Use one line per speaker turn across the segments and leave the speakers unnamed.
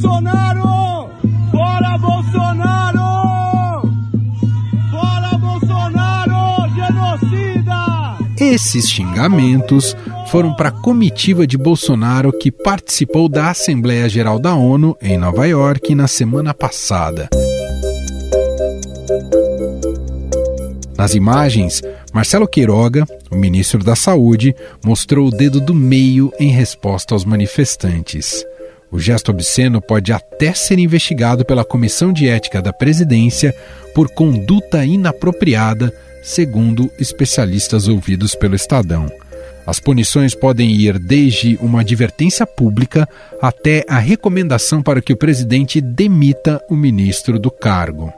Bolsonaro! Fora Bolsonaro! Fora Bolsonaro! Genocida!
Esses xingamentos foram para a comitiva de Bolsonaro que participou da Assembleia Geral da ONU em Nova York na semana passada. Nas imagens, Marcelo Queiroga, o ministro da Saúde, mostrou o dedo do meio em resposta aos manifestantes. O gesto obsceno pode até ser investigado pela Comissão de Ética da Presidência por conduta inapropriada, segundo especialistas ouvidos pelo Estadão. As punições podem ir desde uma advertência pública até a recomendação para que o presidente demita o ministro do cargo.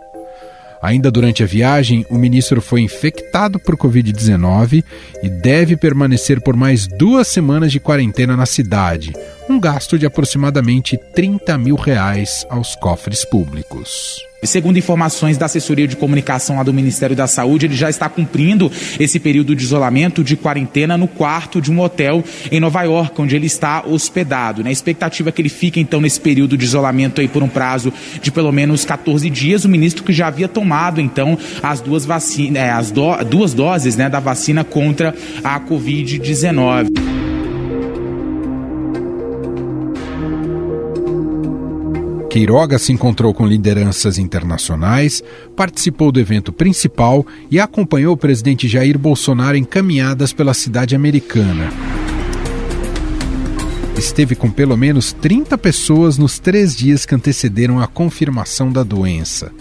Ainda durante a viagem, o ministro foi infectado por Covid-19 e deve permanecer por mais duas semanas de quarentena na cidade, um gasto de aproximadamente 30 mil reais aos cofres públicos.
Segundo informações da assessoria de comunicação lá do Ministério da Saúde, ele já está cumprindo esse período de isolamento, de quarentena, no quarto de um hotel em Nova York, onde ele está hospedado. Né? A expectativa é que ele fique, então, nesse período de isolamento aí por um prazo de pelo menos 14 dias. O ministro que já havia tomado, então, as duas, vacinas, é, as do, duas doses né, da vacina contra a Covid-19.
Queiroga se encontrou com lideranças internacionais, participou do evento principal e acompanhou o presidente Jair Bolsonaro em caminhadas pela cidade americana. Esteve com pelo menos 30 pessoas nos três dias que antecederam a confirmação da doença.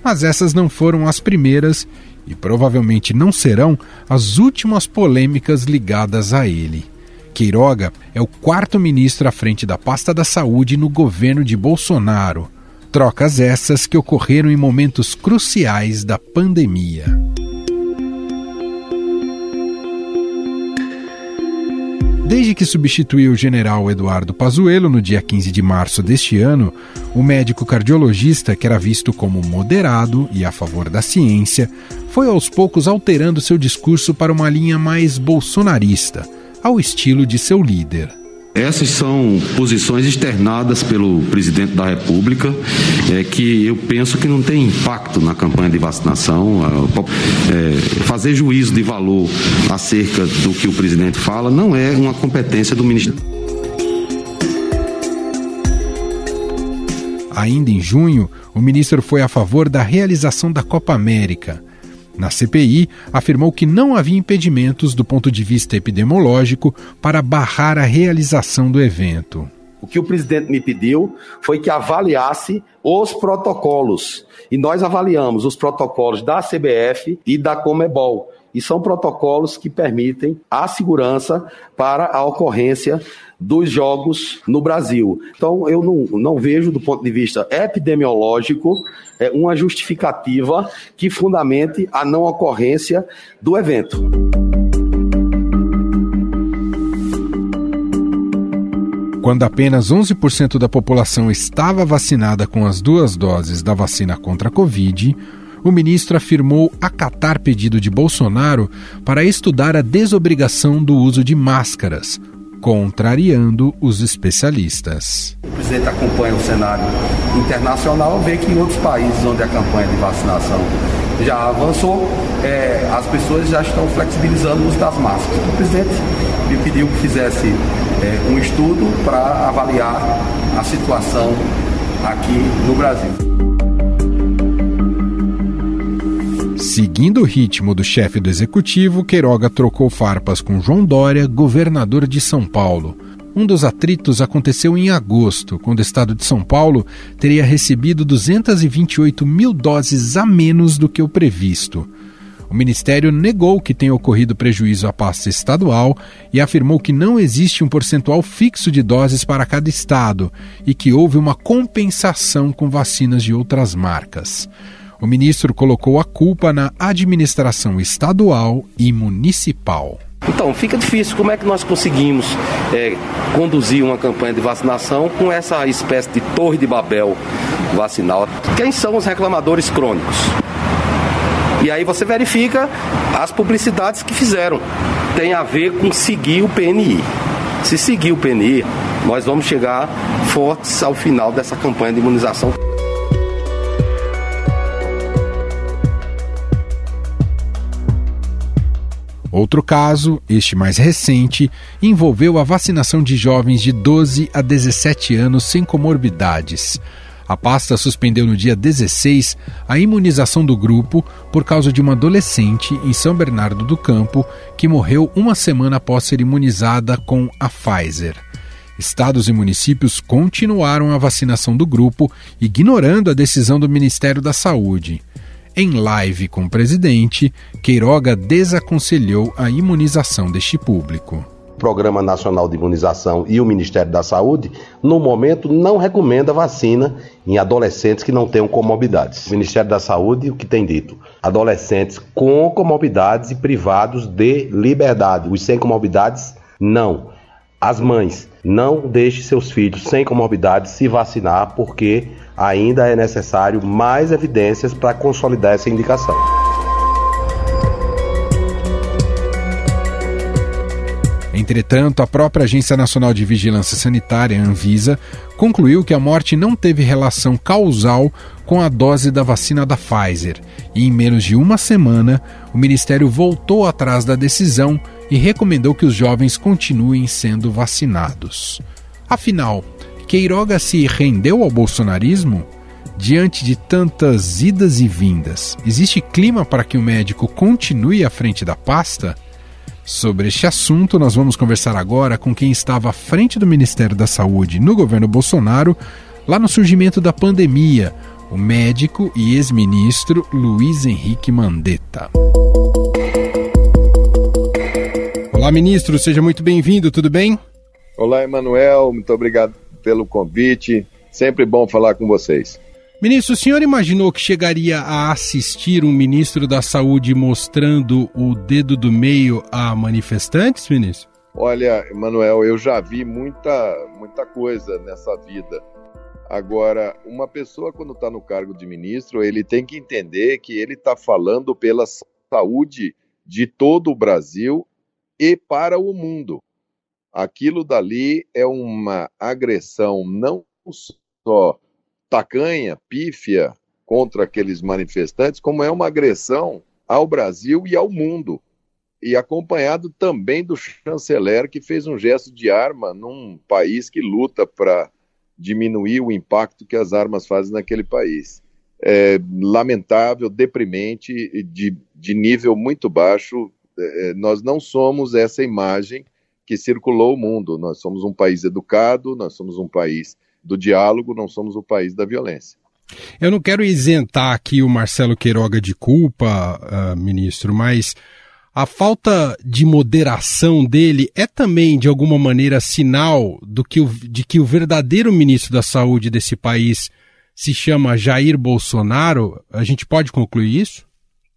Mas essas não foram as primeiras e provavelmente não serão as últimas polêmicas ligadas a ele. Queiroga é o quarto ministro à frente da pasta da saúde no governo de Bolsonaro. Trocas essas que ocorreram em momentos cruciais da pandemia. Desde que substituiu o general Eduardo Pazuello no dia 15 de março deste ano, o médico cardiologista, que era visto como moderado e a favor da ciência, foi aos poucos alterando seu discurso para uma linha mais bolsonarista ao estilo de seu líder.
Essas são posições externadas pelo presidente da República, é, que eu penso que não tem impacto na campanha de vacinação. É, fazer juízo de valor acerca do que o presidente fala não é uma competência do Ministério.
Ainda em junho, o ministro foi a favor da realização da Copa América na CPI, afirmou que não havia impedimentos do ponto de vista epidemiológico para barrar a realização do evento.
O que o presidente me pediu foi que avaliasse os protocolos. E nós avaliamos os protocolos da CBF e da Comebol. E são protocolos que permitem a segurança para a ocorrência dos jogos no Brasil. Então, eu não, não vejo, do ponto de vista epidemiológico, é, uma justificativa que fundamente a não ocorrência do evento.
Quando apenas 11% da população estava vacinada com as duas doses da vacina contra a Covid, o ministro afirmou acatar pedido de Bolsonaro para estudar a desobrigação do uso de máscaras, contrariando os especialistas.
O presidente acompanha o cenário internacional, vê que em outros países onde a campanha de vacinação já avançou, é, as pessoas já estão flexibilizando o uso das máscaras. O presidente me pediu que fizesse é, um estudo para avaliar a situação aqui no Brasil.
Seguindo o ritmo do chefe do executivo, Queiroga trocou farpas com João Dória, governador de São Paulo. Um dos atritos aconteceu em agosto, quando o estado de São Paulo teria recebido 228 mil doses a menos do que o previsto. O Ministério negou que tenha ocorrido prejuízo à pasta estadual e afirmou que não existe um percentual fixo de doses para cada estado e que houve uma compensação com vacinas de outras marcas. O ministro colocou a culpa na administração estadual e municipal.
Então, fica difícil. Como é que nós conseguimos é, conduzir uma campanha de vacinação com essa espécie de torre de Babel vacinal? Quem são os reclamadores crônicos? E aí você verifica as publicidades que fizeram. Tem a ver com seguir o PNI. Se seguir o PNI, nós vamos chegar fortes ao final dessa campanha de imunização.
Outro caso, este mais recente, envolveu a vacinação de jovens de 12 a 17 anos sem comorbidades. A pasta suspendeu no dia 16 a imunização do grupo por causa de uma adolescente em São Bernardo do Campo que morreu uma semana após ser imunizada com a Pfizer. Estados e municípios continuaram a vacinação do grupo, ignorando a decisão do Ministério da Saúde. Em live com o presidente, Queiroga desaconselhou a imunização deste público.
O Programa Nacional de Imunização e o Ministério da Saúde, no momento, não recomenda vacina em adolescentes que não tenham comorbidades. O Ministério da Saúde, o que tem dito? Adolescentes com comorbidades e privados de liberdade. Os sem comorbidades, não. As mães, não deixe seus filhos sem comorbidades se vacinar, porque ainda é necessário mais evidências para consolidar essa indicação.
Entretanto, a própria Agência Nacional de Vigilância Sanitária, Anvisa, concluiu que a morte não teve relação causal com a dose da vacina da Pfizer, e em menos de uma semana, o Ministério voltou atrás da decisão e recomendou que os jovens continuem sendo vacinados. Afinal, Queiroga se rendeu ao bolsonarismo? Diante de tantas idas e vindas, existe clima para que o médico continue à frente da pasta? Sobre este assunto, nós vamos conversar agora com quem estava à frente do Ministério da Saúde no governo Bolsonaro, lá no surgimento da pandemia, o médico e ex-ministro Luiz Henrique Mandetta. Olá, ministro, seja muito bem-vindo, tudo bem?
Olá, Emanuel, muito obrigado pelo convite. Sempre bom falar com vocês.
Ministro, o senhor imaginou que chegaria a assistir um ministro da Saúde mostrando o dedo do meio a manifestantes, ministro?
Olha, Emanuel, eu já vi muita, muita coisa nessa vida. Agora, uma pessoa, quando está no cargo de ministro, ele tem que entender que ele está falando pela saúde de todo o Brasil e para o mundo. Aquilo dali é uma agressão não só tacanha, pífia contra aqueles manifestantes, como é uma agressão ao Brasil e ao mundo. E acompanhado também do chanceler, que fez um gesto de arma num país que luta para diminuir o impacto que as armas fazem naquele país. É lamentável, deprimente, de, de nível muito baixo. É, nós não somos essa imagem que circulou o mundo. Nós somos um país educado, nós somos um país do diálogo, não somos o país da violência.
Eu não quero isentar aqui o Marcelo Queiroga de culpa, uh, ministro, mas a falta de moderação dele é também, de alguma maneira, sinal do que o, de que o verdadeiro ministro da Saúde desse país se chama Jair Bolsonaro? A gente pode concluir isso?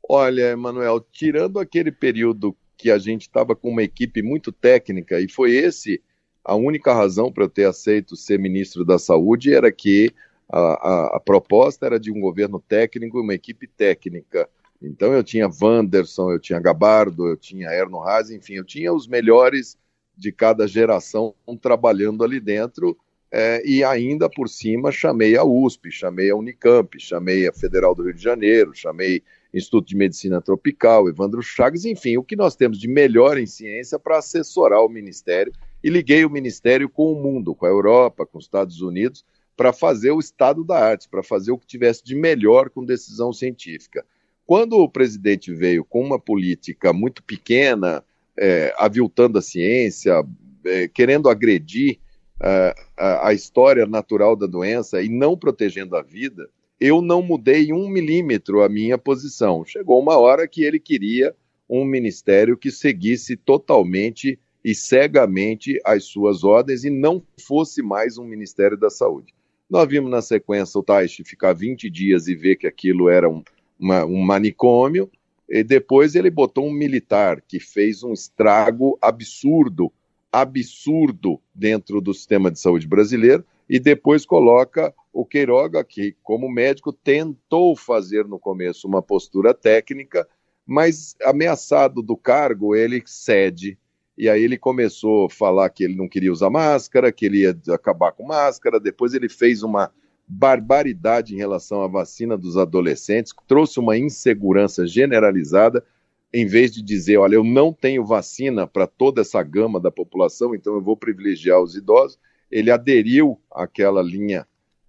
Olha, Emanuel, tirando aquele período que a gente estava com uma equipe muito técnica, e foi esse a única razão para eu ter aceito ser ministro da Saúde era que a, a, a, proposta era de um governo técnico e uma equipe técnica. Então eu tinha Wanderson, eu tinha Gabardo, eu tinha Erno Haas, enfim, eu tinha os melhores de cada geração trabalhando ali dentro é, e ainda por cima chamei a USP, chamei a Unicamp, chamei a Federal do Rio de Janeiro, chamei Instituto de Medicina Tropical, Evandro Chagas, enfim, o que nós temos de melhor em ciência para assessorar o Ministério e liguei o Ministério com o mundo, com a Europa, com os Estados Unidos, para fazer o estado da arte, para fazer o que tivesse de melhor com decisão científica. Quando o presidente veio com uma política muito pequena, é, aviltando a ciência, é, querendo agredir é, a, a história natural da doença e não protegendo a vida, eu não mudei um milímetro a minha posição. Chegou uma hora que ele queria um ministério que seguisse totalmente e cegamente as suas ordens e não fosse mais um Ministério da Saúde. Nós vimos na sequência o Taishi ficar 20 dias e ver que aquilo era um, uma, um manicômio, e depois ele botou um militar que fez um estrago absurdo, absurdo dentro do sistema de saúde brasileiro, e depois coloca o Queiroga, que, como médico, tentou fazer no começo uma postura técnica, mas ameaçado do cargo, ele cede. E aí ele começou a falar que ele não queria usar máscara, que ele ia acabar com máscara, depois ele fez uma barbaridade em relação à vacina dos adolescentes, trouxe uma insegurança generalizada, em vez de dizer, olha, eu não tenho vacina para toda essa gama da população, então eu vou privilegiar os idosos, ele aderiu àquela linha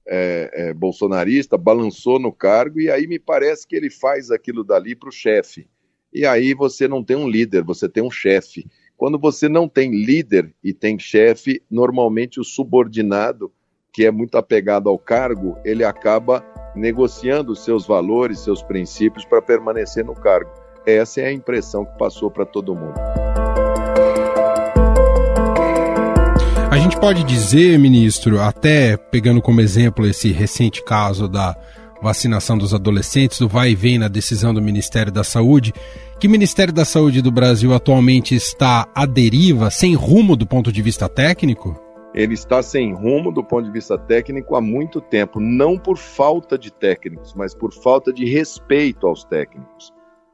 é, é, bolsonarista, balançou no cargo, e aí me parece que ele faz aquilo dali para o chefe. E aí você não tem um líder, você tem um chefe. Quando você não tem líder e tem chefe, normalmente o subordinado que é muito apegado ao cargo, ele acaba negociando seus valores, seus princípios para permanecer no cargo. Essa é a impressão que passou para todo mundo.
Pode dizer, ministro, até pegando como exemplo esse recente caso da vacinação dos adolescentes, do vai e vem na decisão do Ministério da Saúde, que o Ministério da Saúde do Brasil atualmente está à deriva, sem rumo do ponto de vista técnico?
ele está sem rumo do ponto de vista técnico há muito tempo, não por falta de técnicos, mas por falta de respeito aos técnicos.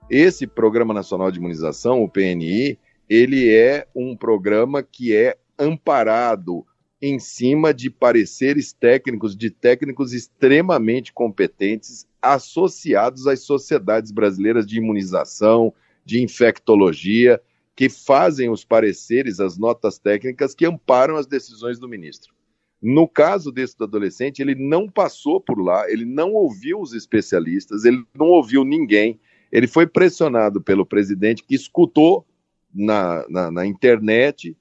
Esse Programa Nacional de Imunização, o PNI, ele é um programa que é amparado em cima de pareceres técnicos, de técnicos extremamente competentes associados às sociedades brasileiras de imunização, de infectologia, que fazem os pareceres, as notas técnicas que amparam as decisões do ministro. No caso desse adolescente, ele não passou por lá, ele não ouviu os especialistas, ele não ouviu ninguém, ele foi pressionado pelo presidente, que escutou na, na, na internet,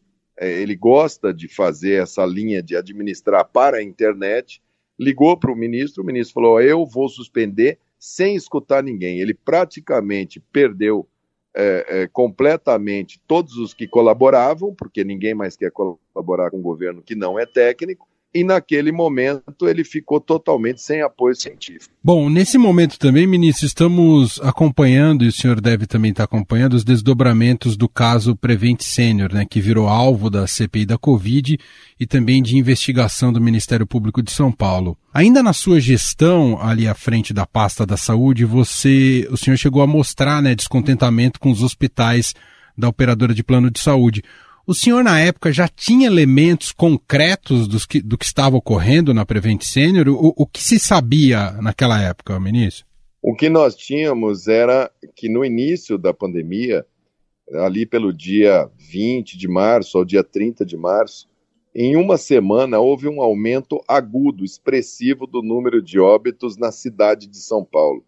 ele gosta de fazer essa linha de administrar para a internet, ligou para o ministro, o ministro falou: Eu vou suspender sem escutar ninguém. Ele praticamente perdeu é, é, completamente todos os que colaboravam, porque ninguém mais quer colaborar com o governo que não é técnico, e naquele momento ele ficou totalmente sem apoio científico.
Bom, nesse momento também, ministro, estamos acompanhando, e o senhor deve também estar acompanhando, os desdobramentos do caso Prevent Senior, né, que virou alvo da CPI da Covid e também de investigação do Ministério Público de São Paulo. Ainda na sua gestão, ali à frente da pasta da saúde, você, o senhor chegou a mostrar né, descontentamento com os hospitais da operadora de plano de saúde. O senhor, na época, já tinha elementos concretos dos que, do que estava ocorrendo na Prevent Senior? O, o que se sabia naquela época, ministro?
O que nós tínhamos era que no início da pandemia, ali pelo dia 20 de março ao dia 30 de março, em uma semana houve um aumento agudo, expressivo do número de óbitos na cidade de São Paulo.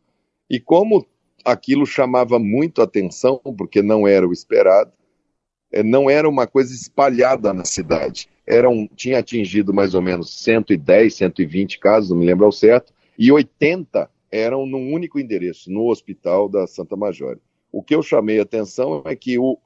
E como aquilo chamava muito atenção, porque não era o esperado, não era uma coisa espalhada na cidade. Era um, tinha atingido mais ou menos 110, 120 casos, não me lembro ao certo, e 80 eram num único endereço, no hospital da Santa Major. O que eu chamei a atenção é que o,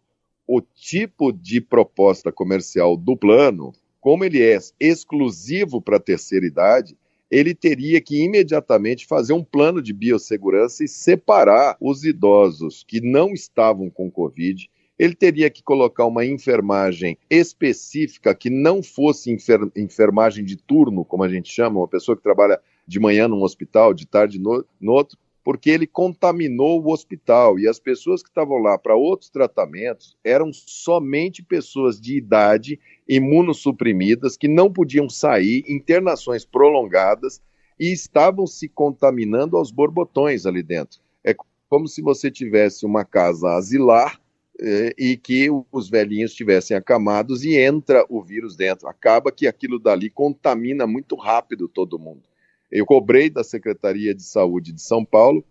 o tipo de proposta comercial do plano, como ele é exclusivo para a terceira idade, ele teria que imediatamente fazer um plano de biossegurança e separar os idosos que não estavam com Covid ele teria que colocar uma enfermagem específica que não fosse enfer enfermagem de turno, como a gente chama, uma pessoa que trabalha de manhã num hospital, de tarde no, no outro, porque ele contaminou o hospital e as pessoas que estavam lá para outros tratamentos eram somente pessoas de idade imunossuprimidas que não podiam sair, internações prolongadas e estavam se contaminando aos borbotões ali dentro. É como se você tivesse uma casa asilar e que os velhinhos estivessem acamados e entra o vírus dentro. Acaba que aquilo dali contamina muito rápido todo mundo. Eu cobrei da Secretaria de Saúde de São Paulo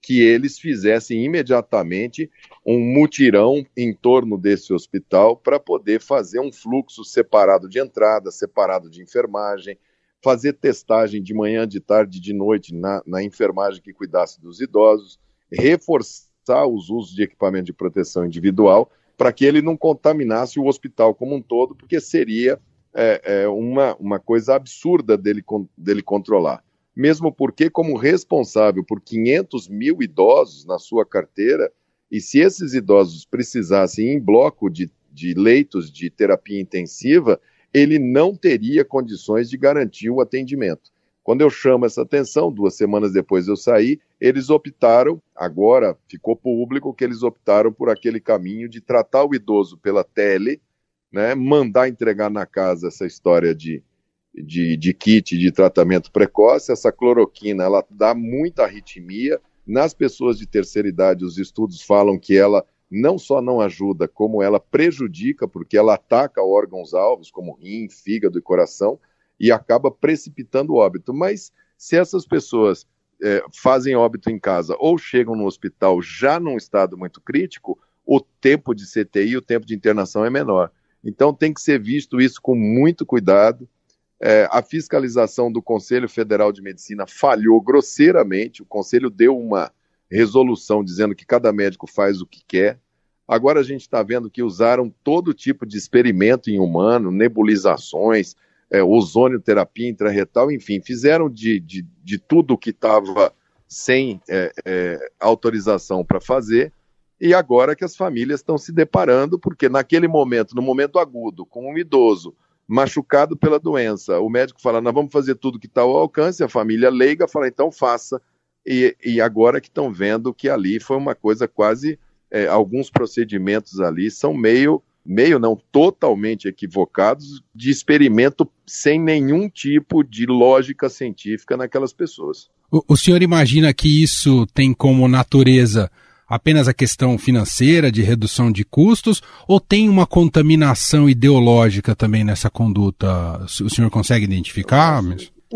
que eles fizessem imediatamente um mutirão em torno desse hospital para poder fazer um fluxo separado de entrada, separado de enfermagem, fazer testagem de manhã, de tarde, de noite na, na enfermagem que cuidasse dos idosos, reforçar os usos de equipamento de proteção individual para que ele não contaminasse o hospital como um todo, porque seria é, é, uma, uma coisa absurda dele, dele controlar. Mesmo porque, como responsável por 500 mil idosos na sua carteira, e se esses idosos precisassem em bloco de, de leitos de terapia intensiva, ele não teria condições de garantir o atendimento. Quando eu chamo essa atenção, duas semanas depois eu saí, eles optaram, agora ficou público que eles optaram por aquele caminho de tratar o idoso pela tele, né, mandar entregar na casa essa história de, de, de kit de tratamento precoce. Essa cloroquina, ela dá muita arritmia. Nas pessoas de terceira idade, os estudos falam que ela não só não ajuda, como ela prejudica, porque ela ataca órgãos-alvos, como rim, fígado e coração, e acaba precipitando o óbito. Mas se essas pessoas é, fazem óbito em casa ou chegam no hospital já num estado muito crítico, o tempo de CTI, o tempo de internação é menor. Então tem que ser visto isso com muito cuidado. É, a fiscalização do Conselho Federal de Medicina falhou grosseiramente. O Conselho deu uma resolução dizendo que cada médico faz o que quer. Agora a gente está vendo que usaram todo tipo de experimento em humano, nebulizações, é, ozonioterapia intraretal, enfim, fizeram de, de, de tudo que estava sem é, é, autorização para fazer. E agora que as famílias estão se deparando, porque naquele momento, no momento agudo, com um idoso machucado pela doença, o médico fala: nós vamos fazer tudo que está ao alcance, a família leiga fala: então faça e, e agora que estão vendo que ali foi uma coisa quase. É, alguns procedimentos ali são meio, meio não, totalmente equivocados, de experimento sem nenhum tipo de lógica científica naquelas pessoas.
O, o senhor imagina que isso tem como natureza apenas a questão financeira de redução de custos ou tem uma contaminação ideológica também nessa conduta? O senhor consegue identificar?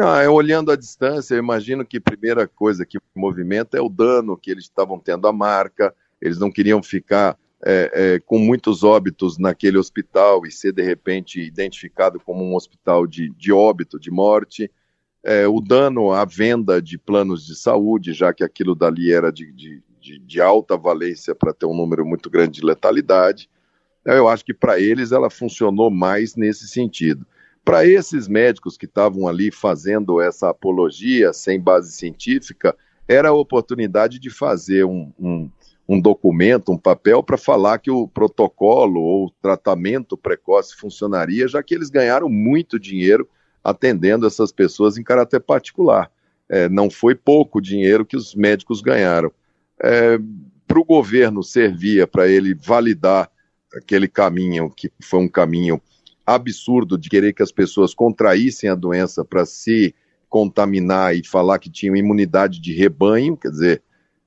Ah, olhando à distância, eu imagino que a primeira coisa que movimenta é o dano que eles estavam tendo à marca, eles não queriam ficar é, é, com muitos óbitos naquele hospital e ser, de repente, identificado como um hospital de, de óbito, de morte. É, o dano à venda de planos de saúde, já que aquilo dali era de, de, de, alta valência para ter um número muito grande de letalidade. Eu acho que para eles ela funcionou mais nesse sentido. Para esses médicos que estavam ali fazendo essa apologia sem base científica, era a oportunidade de fazer um, um, um documento, um papel para falar que o protocolo ou tratamento precoce funcionaria, já que eles ganharam muito dinheiro atendendo essas pessoas em caráter particular. É, não foi pouco dinheiro que os médicos ganharam. É, para o governo servia para ele validar aquele caminho, que foi um caminho absurdo de querer que as pessoas contraíssem a doença para se contaminar e falar que tinham imunidade de rebanho, quer dizer,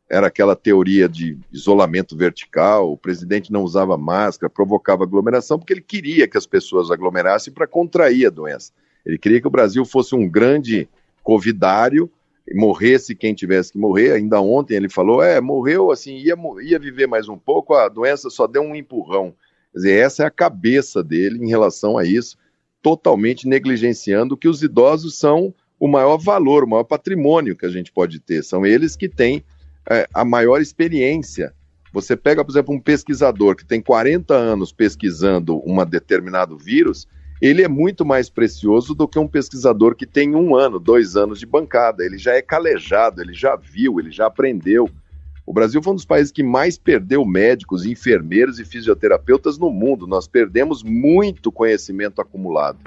era aquela teoria de isolamento vertical, o presidente não usava máscara, provocava aglomeração, porque ele queria que as pessoas aglomerassem para contrair a doença. Ele queria que o Brasil fosse um grande covidário, morresse quem tivesse que morrer. Ainda ontem ele falou: é, morreu assim, ia, ia viver mais um pouco, a doença só deu um empurrão. Quer dizer, essa é a cabeça dele em relação a isso, totalmente negligenciando que os idosos são o maior valor, o maior patrimônio que a gente pode ter. São eles que têm é, a maior experiência. Você pega, por exemplo, um pesquisador que tem 40 anos pesquisando um determinado vírus, ele é muito mais precioso do que um pesquisador que tem um ano, dois anos de bancada. Ele já é calejado, ele já viu, ele já aprendeu. O Brasil foi um dos países que mais perdeu médicos, enfermeiros e fisioterapeutas no mundo. Nós perdemos muito conhecimento acumulado.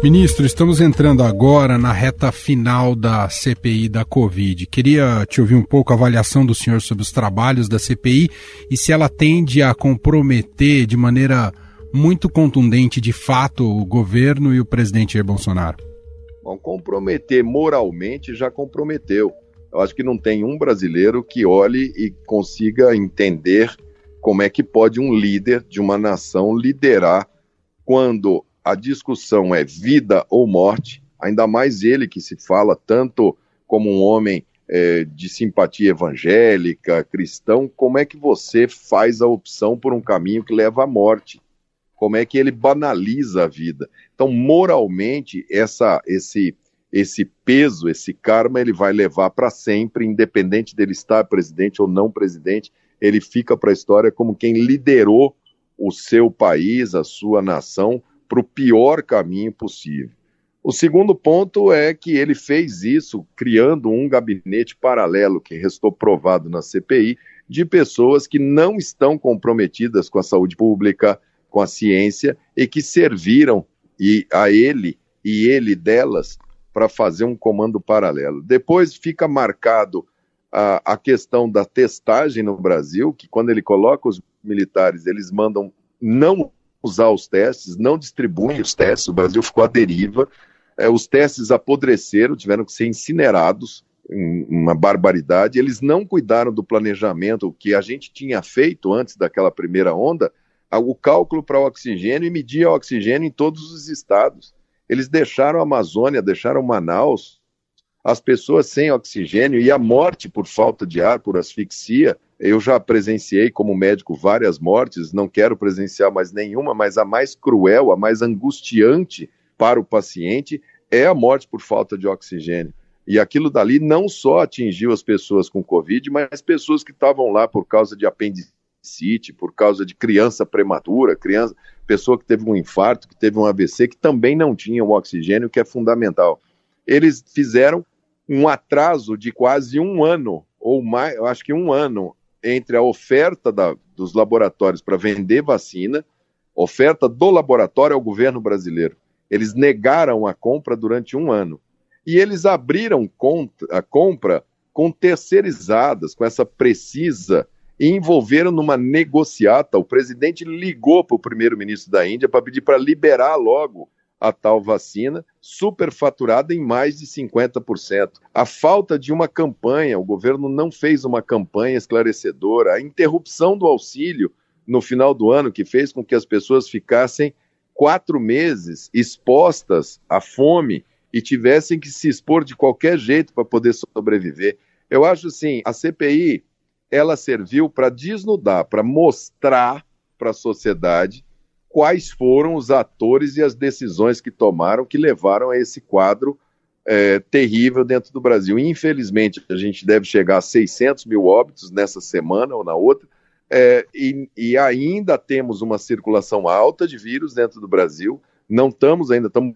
Ministro, estamos entrando agora na reta final da CPI da Covid. Queria te ouvir um pouco a avaliação do senhor sobre os trabalhos da CPI e se ela tende a comprometer de maneira muito contundente, de fato, o governo e o presidente Jair Bolsonaro.
Bom, comprometer moralmente já comprometeu. Eu acho que não tem um brasileiro que olhe e consiga entender como é que pode um líder de uma nação liderar quando a discussão é vida ou morte, ainda mais ele que se fala tanto como um homem é, de simpatia evangélica, cristão, como é que você faz a opção por um caminho que leva à morte? como é que ele banaliza a vida. Então, moralmente, essa, esse, esse peso, esse karma, ele vai levar para sempre, independente dele estar presidente ou não presidente, ele fica para a história como quem liderou o seu país, a sua nação, para o pior caminho possível. O segundo ponto é que ele fez isso criando um gabinete paralelo, que restou provado na CPI, de pessoas que não estão comprometidas com a saúde pública, com a ciência e que serviram e a ele e ele delas para fazer um comando paralelo. Depois fica marcado a, a questão da testagem no Brasil, que quando ele coloca os militares, eles mandam não usar os testes, não distribuem os testes, o Brasil ficou à deriva, é, os testes apodreceram, tiveram que ser incinerados, uma barbaridade. Eles não cuidaram do planejamento que a gente tinha feito antes daquela primeira onda, o cálculo para o oxigênio e medir o oxigênio em todos os estados. Eles deixaram a Amazônia, deixaram Manaus, as pessoas sem oxigênio e a morte por falta de ar, por asfixia. Eu já presenciei como médico várias mortes, não quero presenciar mais nenhuma, mas a mais cruel, a mais angustiante para o paciente é a morte por falta de oxigênio. E aquilo dali não só atingiu as pessoas com Covid, mas pessoas que estavam lá por causa de apendicite, por causa de criança prematura, criança, pessoa que teve um infarto, que teve um AVC, que também não tinha o oxigênio, que é fundamental. Eles fizeram um atraso de quase um ano, ou mais, eu acho que um ano, entre a oferta da, dos laboratórios para vender vacina, oferta do laboratório ao governo brasileiro. Eles negaram a compra durante um ano. E eles abriram a compra com terceirizadas, com essa precisa, e envolveram numa negociata. O presidente ligou para o primeiro-ministro da Índia para pedir para liberar logo a tal vacina, superfaturada em mais de 50%. A falta de uma campanha, o governo não fez uma campanha esclarecedora, a interrupção do auxílio no final do ano, que fez com que as pessoas ficassem quatro meses expostas à fome e tivessem que se expor de qualquer jeito para poder sobreviver. Eu acho assim, a CPI ela serviu para desnudar, para mostrar para a sociedade quais foram os atores e as decisões que tomaram que levaram a esse quadro é, terrível dentro do Brasil. Infelizmente, a gente deve chegar a 600 mil óbitos nessa semana ou na outra, é, e, e, ainda temos uma circulação alta de vírus dentro do Brasil. Não estamos ainda, estamos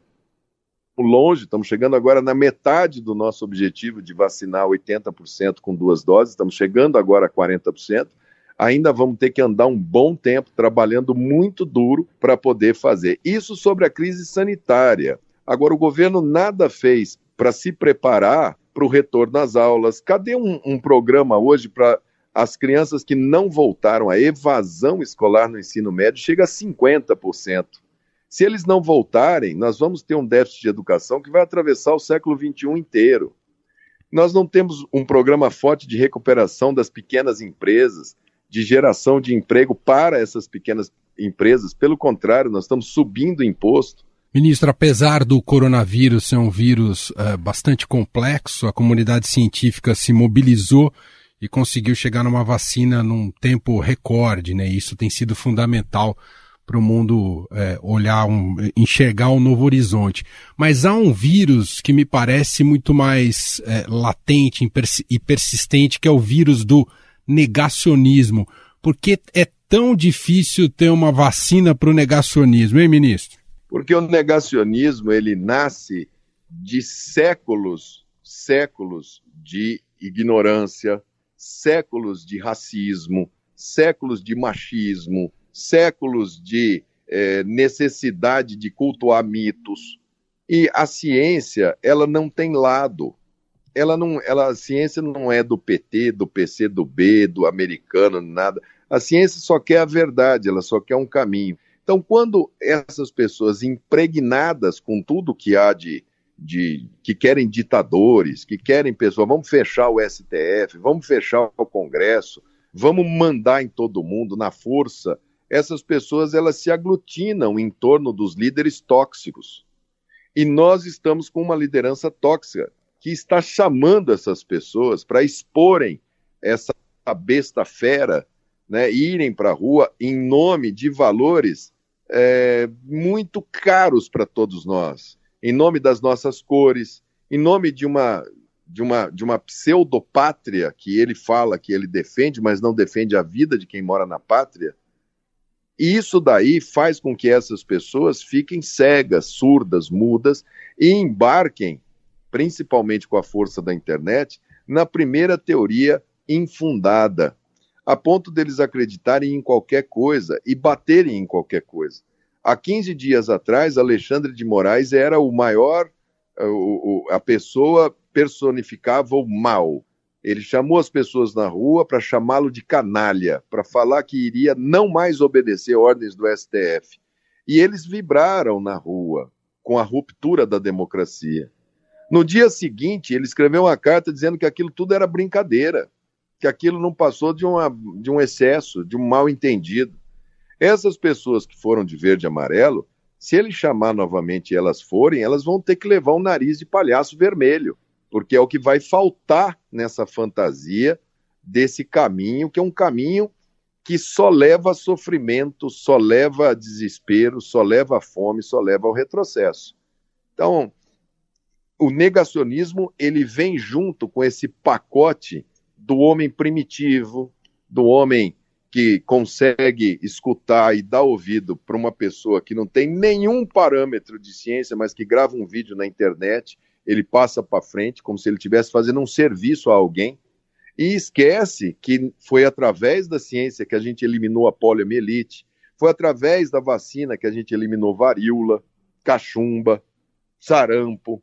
longe, estamos chegando agora na metade do nosso objetivo de vacinar 80% com duas doses, estamos chegando agora a 40%. Ainda vamos ter que andar um bom tempo trabalhando muito duro para poder fazer. Isso sobre a crise sanitária. Agora, o governo nada fez para se preparar para o retorno às aulas. Cadê um, um programa hoje para as crianças que não voltaram, a evasão escolar no ensino médio chega a 50%. Se eles não voltarem, nós vamos ter um déficit de educação que vai atravessar o século XXI inteiro. Nós não temos um programa forte de recuperação das pequenas empresas, de geração de emprego para essas pequenas empresas. Pelo contrário, nós estamos subindo imposto.
Ministro, apesar do coronavírus ser um vírus uh, bastante complexo, a comunidade científica se mobilizou e conseguiu chegar numa vacina num tempo recorde, né? Isso tem sido fundamental para o mundo é, olhar, um, enxergar um novo horizonte. Mas há um vírus que me parece muito mais é, latente e persistente, que é o vírus do negacionismo. Por que é tão difícil ter uma vacina para o negacionismo, hein, ministro?
Porque o negacionismo ele nasce de séculos, séculos de ignorância, séculos de racismo, séculos de machismo, séculos de é, necessidade de cultuar mitos. E a ciência, ela não tem lado. Ela não, ela, a ciência não é do PT, do PC, do B, do americano, nada. A ciência só quer a verdade, ela só quer um caminho. Então, quando essas pessoas impregnadas com tudo que há de, de que querem ditadores, que querem pessoas, vamos fechar o STF, vamos fechar o Congresso, vamos mandar em todo mundo na força. Essas pessoas elas se aglutinam em torno dos líderes tóxicos. E nós estamos com uma liderança tóxica que está chamando essas pessoas para exporem essa besta fera, né, irem para a rua em nome de valores é, muito caros para todos nós em nome das nossas cores, em nome de uma de uma de uma pseudopátria que ele fala que ele defende, mas não defende a vida de quem mora na pátria. E isso daí faz com que essas pessoas fiquem cegas, surdas, mudas e embarquem, principalmente com a força da internet, na primeira teoria infundada, a ponto deles acreditarem em qualquer coisa e baterem em qualquer coisa. Há 15 dias atrás, Alexandre de Moraes era o maior, a pessoa personificava o mal. Ele chamou as pessoas na rua para chamá-lo de canalha, para falar que iria não mais obedecer ordens do STF. E eles vibraram na rua com a ruptura da democracia. No dia seguinte, ele escreveu uma carta dizendo que aquilo tudo era brincadeira, que aquilo não passou de, uma, de um excesso, de um mal entendido. Essas pessoas que foram de verde e amarelo, se ele chamar novamente e elas forem, elas vão ter que levar um nariz de palhaço vermelho, porque é o que vai faltar nessa fantasia desse caminho, que é um caminho que só leva a sofrimento, só leva a desespero, só leva a fome, só leva ao retrocesso. Então, o negacionismo ele vem junto com esse pacote do homem primitivo, do homem que consegue escutar e dar ouvido para uma pessoa que não tem nenhum parâmetro de ciência, mas que grava um vídeo na internet, ele passa para frente como se ele estivesse fazendo um serviço a alguém e esquece que foi através da ciência que a gente eliminou a poliomielite, foi através da vacina que a gente eliminou varíola, cachumba, sarampo,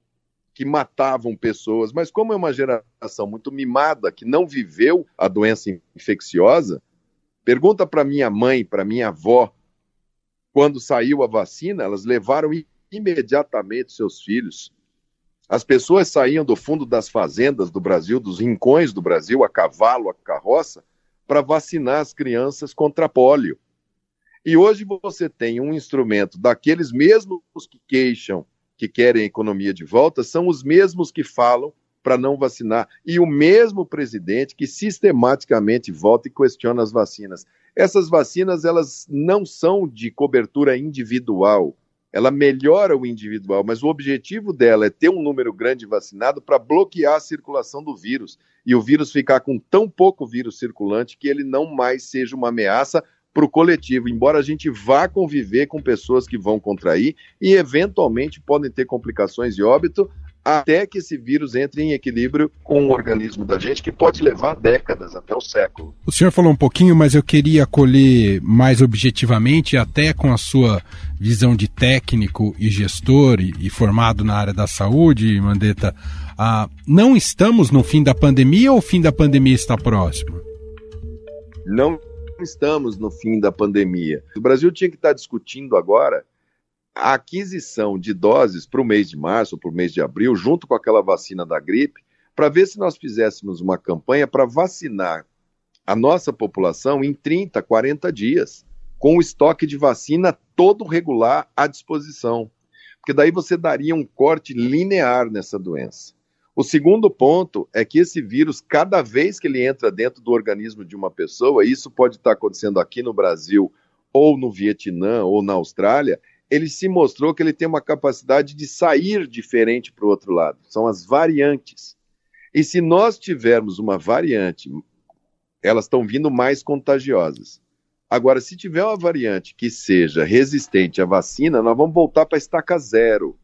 que matavam pessoas. Mas como é uma geração muito mimada, que não viveu a doença infecciosa, pergunta para minha mãe, para minha avó, quando saiu a vacina, elas levaram imediatamente seus filhos as pessoas saíam do fundo das fazendas do Brasil, dos rincões do Brasil, a cavalo, a carroça, para vacinar as crianças contra pólio. E hoje você tem um instrumento daqueles mesmos que queixam que querem a economia de volta, são os mesmos que falam para não vacinar. E o mesmo presidente que sistematicamente volta e questiona as vacinas. Essas vacinas, elas não são de cobertura individual ela melhora o individual, mas o objetivo dela é ter um número grande vacinado para bloquear a circulação do vírus e o vírus ficar com tão pouco vírus circulante que ele não mais seja uma ameaça para o coletivo, embora a gente vá conviver com pessoas que vão contrair e eventualmente podem ter complicações de óbito, até que esse vírus entre em equilíbrio com o organismo da gente, que pode levar décadas, até o século.
O senhor falou um pouquinho, mas eu queria acolher mais objetivamente, até com a sua visão de técnico e gestor e, e formado na área da saúde, Mandetta. Ah, não estamos no fim da pandemia ou o fim da pandemia está próximo?
Não estamos no fim da pandemia. O Brasil tinha que estar discutindo agora a aquisição de doses para o mês de março, para o mês de abril, junto com aquela vacina da gripe, para ver se nós fizéssemos uma campanha para vacinar a nossa população em 30, 40 dias, com o estoque de vacina todo regular à disposição. Porque daí você daria um corte linear nessa doença. O segundo ponto é que esse vírus, cada vez que ele entra dentro do organismo de uma pessoa, isso pode estar acontecendo aqui no Brasil, ou no Vietnã, ou na Austrália, ele se mostrou que ele tem uma capacidade de sair diferente para o outro lado. São as variantes. E se nós tivermos uma variante, elas estão vindo mais contagiosas. Agora, se tiver uma variante que seja resistente à vacina, nós vamos voltar para a estaca zero.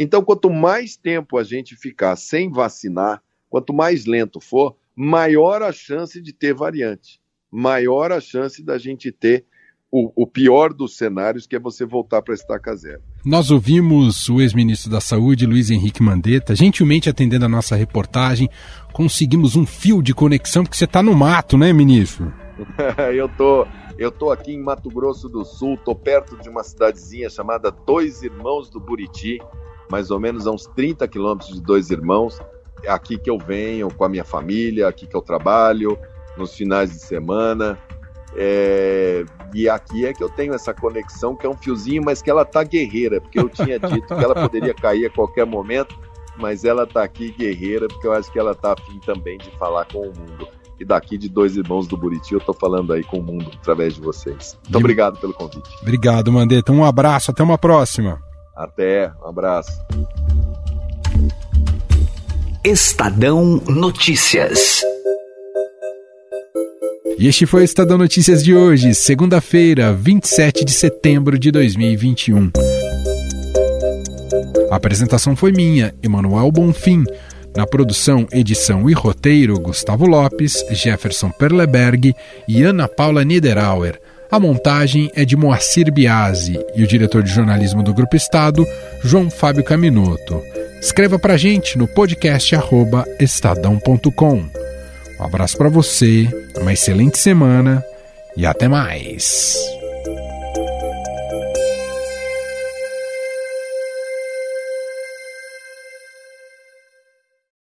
Então, quanto mais tempo a gente ficar sem vacinar, quanto mais lento for, maior a chance de ter variante, maior a chance da gente ter o, o, pior dos cenários, que é você voltar para a estaca zero.
Nós ouvimos o ex-ministro da Saúde, Luiz Henrique Mandetta, gentilmente atendendo a nossa reportagem. Conseguimos um fio de conexão, porque você está no mato, né, ministro?
eu tô, eu tô aqui em Mato Grosso do Sul, tô perto de uma cidadezinha chamada Dois Irmãos do Buriti, mais ou menos a uns 30 quilômetros de Dois Irmãos. É aqui que eu venho com a minha família, aqui que eu trabalho, nos finais de semana. É, e aqui é que eu tenho essa conexão, que é um fiozinho, mas que ela tá guerreira, porque eu tinha dito que ela poderia cair a qualquer momento, mas ela tá aqui guerreira, porque eu acho que ela tá afim também de falar com o mundo. E daqui de dois irmãos do Buriti, eu tô falando aí com o mundo através de vocês. Muito obrigado pelo convite.
Obrigado, Mandetta. Um abraço, até uma próxima.
Até, um abraço.
Estadão Notícias.
E este foi o Estadão Notícias de hoje, segunda-feira, 27 de setembro de 2021. A apresentação foi minha, Emanuel Bonfim. Na produção, edição e roteiro, Gustavo Lopes, Jefferson Perleberg e Ana Paula Niederauer. A montagem é de Moacir Biasi e o diretor de jornalismo do Grupo Estado, João Fábio Caminoto. Escreva para gente no podcast estadão.com. Um abraço para você, uma excelente semana e até mais.